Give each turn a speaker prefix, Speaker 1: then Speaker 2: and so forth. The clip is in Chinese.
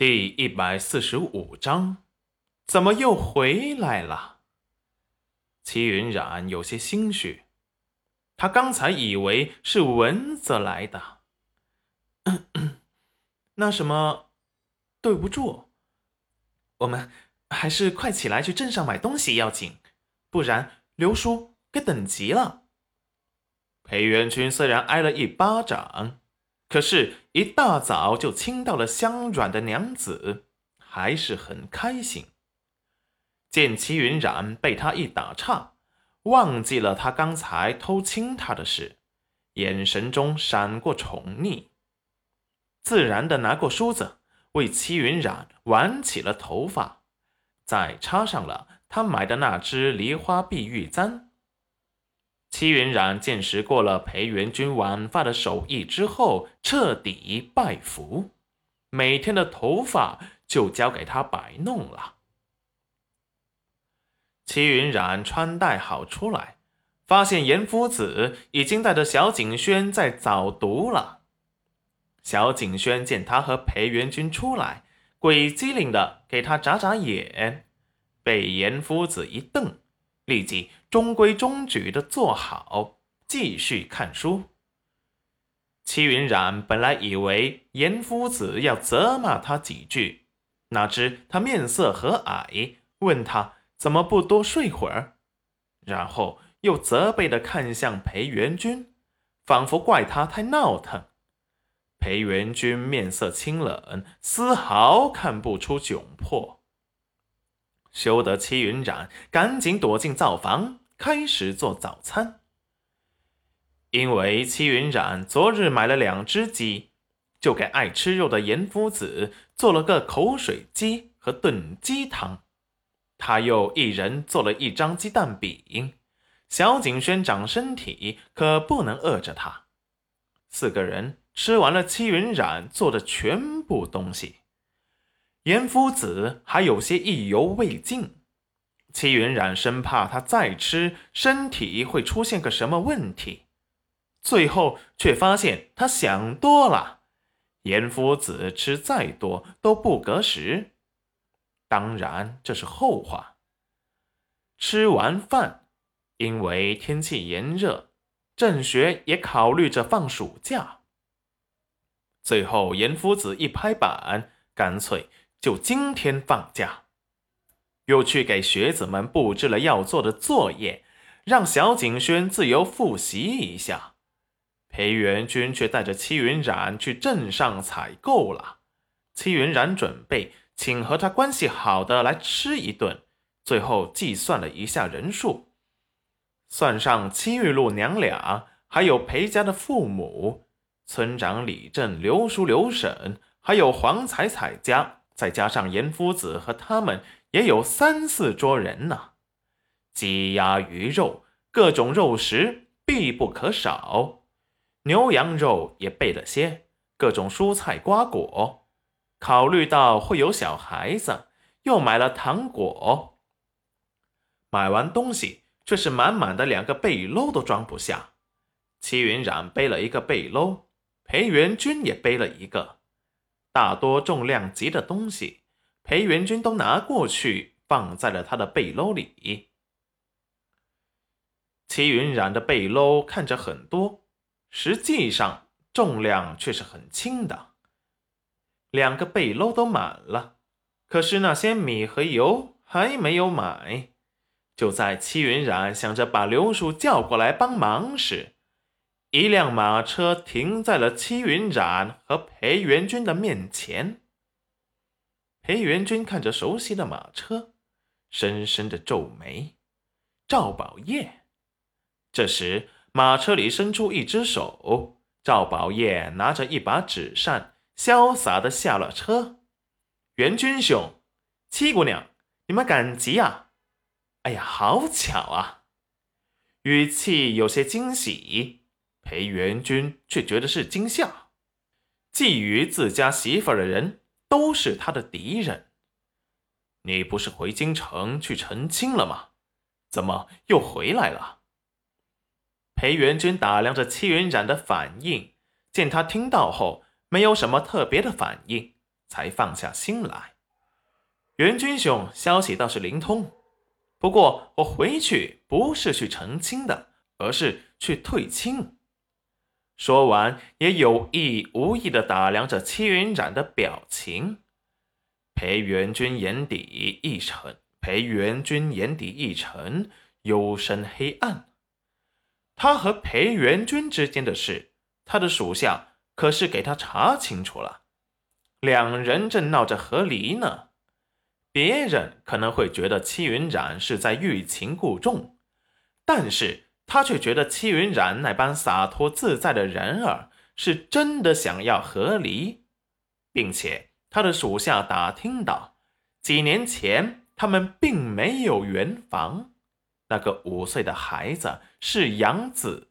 Speaker 1: 第一百四十五章，怎么又回来了？齐云冉有些心虚，他刚才以为是蚊子来的。那什么，对不住，我们还是快起来去镇上买东西要紧，不然刘叔该等急了。裴元君虽然挨了一巴掌，可是，一大早就亲到了香软的娘子，还是很开心。见齐云冉被他一打岔，忘记了他刚才偷亲他的事，眼神中闪过宠溺，自然的拿过梳子为齐云冉挽起了头发，再插上了他买的那支梨花碧玉簪。戚云染见识过了裴元君挽发的手艺之后，彻底拜服，每天的头发就交给他摆弄了。戚云染穿戴好出来，发现严夫子已经带着小景轩在早读了。小景轩见他和裴元君出来，鬼机灵的给他眨眨眼，被严夫子一瞪。立即中规中矩的坐好，继续看书。戚云染本来以为严夫子要责骂他几句，哪知他面色和蔼，问他怎么不多睡会儿，然后又责备的看向裴元君，仿佛怪他太闹腾。裴元君面色清冷，丝毫看不出窘迫。羞得戚云染赶紧躲进灶房，开始做早餐。因为戚云染昨日买了两只鸡，就给爱吃肉的严夫子做了个口水鸡和炖鸡汤。他又一人做了一张鸡蛋饼。小景轩长身体，可不能饿着他。四个人吃完了戚云染做的全部东西。严夫子还有些意犹未尽，戚云染生怕他再吃，身体会出现个什么问题。最后却发现他想多了，严夫子吃再多都不隔食。当然这是后话。吃完饭，因为天气炎热，郑学也考虑着放暑假。最后严夫子一拍板，干脆。就今天放假，又去给学子们布置了要做的作业，让小景轩自由复习一下。裴元君却带着戚云染去镇上采购了。戚云染准备请和他关系好的来吃一顿，最后计算了一下人数，算上戚玉露娘俩，还有裴家的父母、村长李正、刘叔、刘婶，还有黄彩彩家。再加上严夫子和他们，也有三四桌人呢。鸡鸭鱼肉，各种肉食必不可少。牛羊肉也备了些，各种蔬菜瓜果。考虑到会有小孩子，又买了糖果。买完东西，却是满满的两个背篓都装不下。齐云染背了一个背篓，裴元君也背了一个。大多重量级的东西，裴元君都拿过去放在了他的背篓里。齐云染的背篓看着很多，实际上重量却是很轻的。两个背篓都满了，可是那些米和油还没有买。就在齐云染想着把刘叔叫过来帮忙时，一辆马车停在了戚云染和裴元君的面前。裴元君看着熟悉的马车，深深的皱眉。赵宝业。这时，马车里伸出一只手，赵宝业拿着一把纸扇，潇洒的下了车。元君兄，戚姑娘，你们赶集啊？哎呀，好巧啊！语气有些惊喜。裴元君却觉得是惊吓，觊觎自家媳妇的人都是他的敌人。你不是回京城去成亲了吗？怎么又回来了？裴元君打量着戚云染的反应，见他听到后没有什么特别的反应，才放下心来。元君兄消息倒是灵通，不过我回去不是去成亲的，而是去退亲。说完，也有意无意地打量着戚云染的表情。裴元君眼底一沉，裴元君眼底一沉，幽深黑暗。他和裴元君之间的事，他的属下可是给他查清楚了。两人正闹着和离呢。别人可能会觉得戚云染是在欲擒故纵，但是他却觉得戚云染那般洒脱自在的人儿，是真的想要和离，并且。他的属下打听到，几年前他们并没有圆房，那个五岁的孩子是养子。